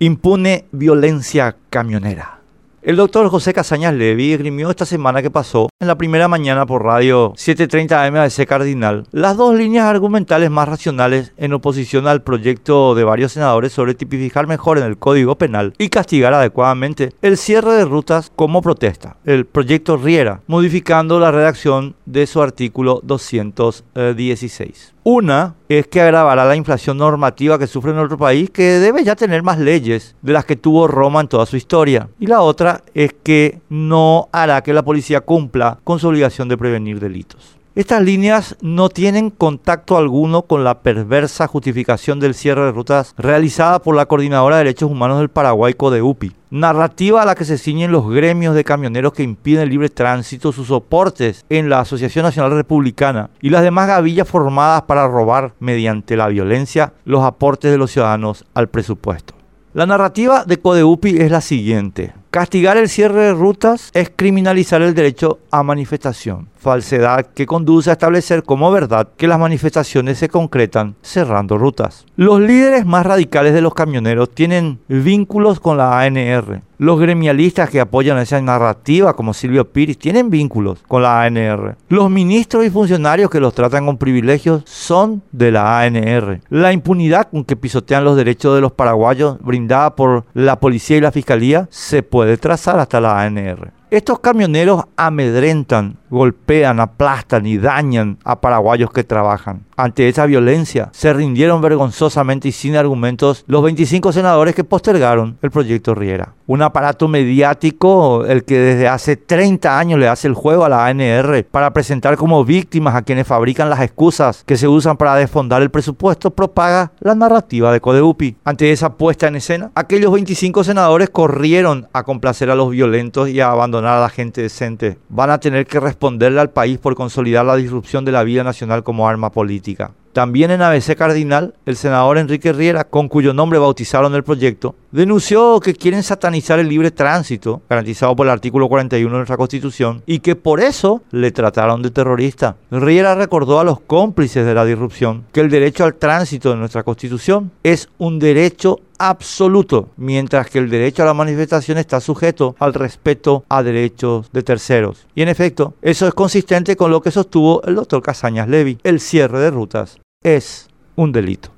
impune violencia camionera. El doctor José Casañas Levy esgrimió esta semana que pasó en la primera mañana por radio 730 AM de Cardinal las dos líneas argumentales más racionales en oposición al proyecto de varios senadores sobre tipificar mejor en el Código Penal y castigar adecuadamente el cierre de rutas como protesta. El proyecto Riera, modificando la redacción de su artículo 216. Una es que agravará la inflación normativa que sufre nuestro país, que debe ya tener más leyes de las que tuvo Roma en toda su historia. Y la otra es que no hará que la policía cumpla con su obligación de prevenir delitos. Estas líneas no tienen contacto alguno con la perversa justificación del cierre de rutas realizada por la Coordinadora de Derechos Humanos del Paraguay, CODEUPI, narrativa a la que se ciñen los gremios de camioneros que impiden el libre tránsito, sus soportes en la Asociación Nacional Republicana y las demás gavillas formadas para robar mediante la violencia los aportes de los ciudadanos al presupuesto. La narrativa de CODEUPI es la siguiente. Castigar el cierre de rutas es criminalizar el derecho a manifestación, falsedad que conduce a establecer como verdad que las manifestaciones se concretan cerrando rutas. Los líderes más radicales de los camioneros tienen vínculos con la ANR. Los gremialistas que apoyan esa narrativa, como Silvio Piris, tienen vínculos con la ANR. Los ministros y funcionarios que los tratan con privilegios son de la ANR. La impunidad con que pisotean los derechos de los paraguayos brindada por la policía y la fiscalía se puede trazar hasta la ANR. Estos camioneros amedrentan, golpean, aplastan y dañan a paraguayos que trabajan. Ante esa violencia, se rindieron vergonzosamente y sin argumentos los 25 senadores que postergaron el proyecto Riera. Un aparato mediático, el que desde hace 30 años le hace el juego a la ANR para presentar como víctimas a quienes fabrican las excusas que se usan para desfondar el presupuesto, propaga la narrativa de Codeupi. Ante esa puesta en escena, aquellos 25 senadores corrieron a complacer a los violentos y a abandonar a la gente decente. Van a tener que responderle al país por consolidar la disrupción de la vida nacional como arma política. También en ABC Cardinal, el senador Enrique Riera, con cuyo nombre bautizaron el proyecto, denunció que quieren satanizar el libre tránsito, garantizado por el artículo 41 de nuestra Constitución, y que por eso le trataron de terrorista. Riera recordó a los cómplices de la disrupción que el derecho al tránsito de nuestra Constitución es un derecho absoluto, mientras que el derecho a la manifestación está sujeto al respeto a derechos de terceros. Y en efecto, eso es consistente con lo que sostuvo el doctor Casañas Levy, el cierre de rutas es un delito.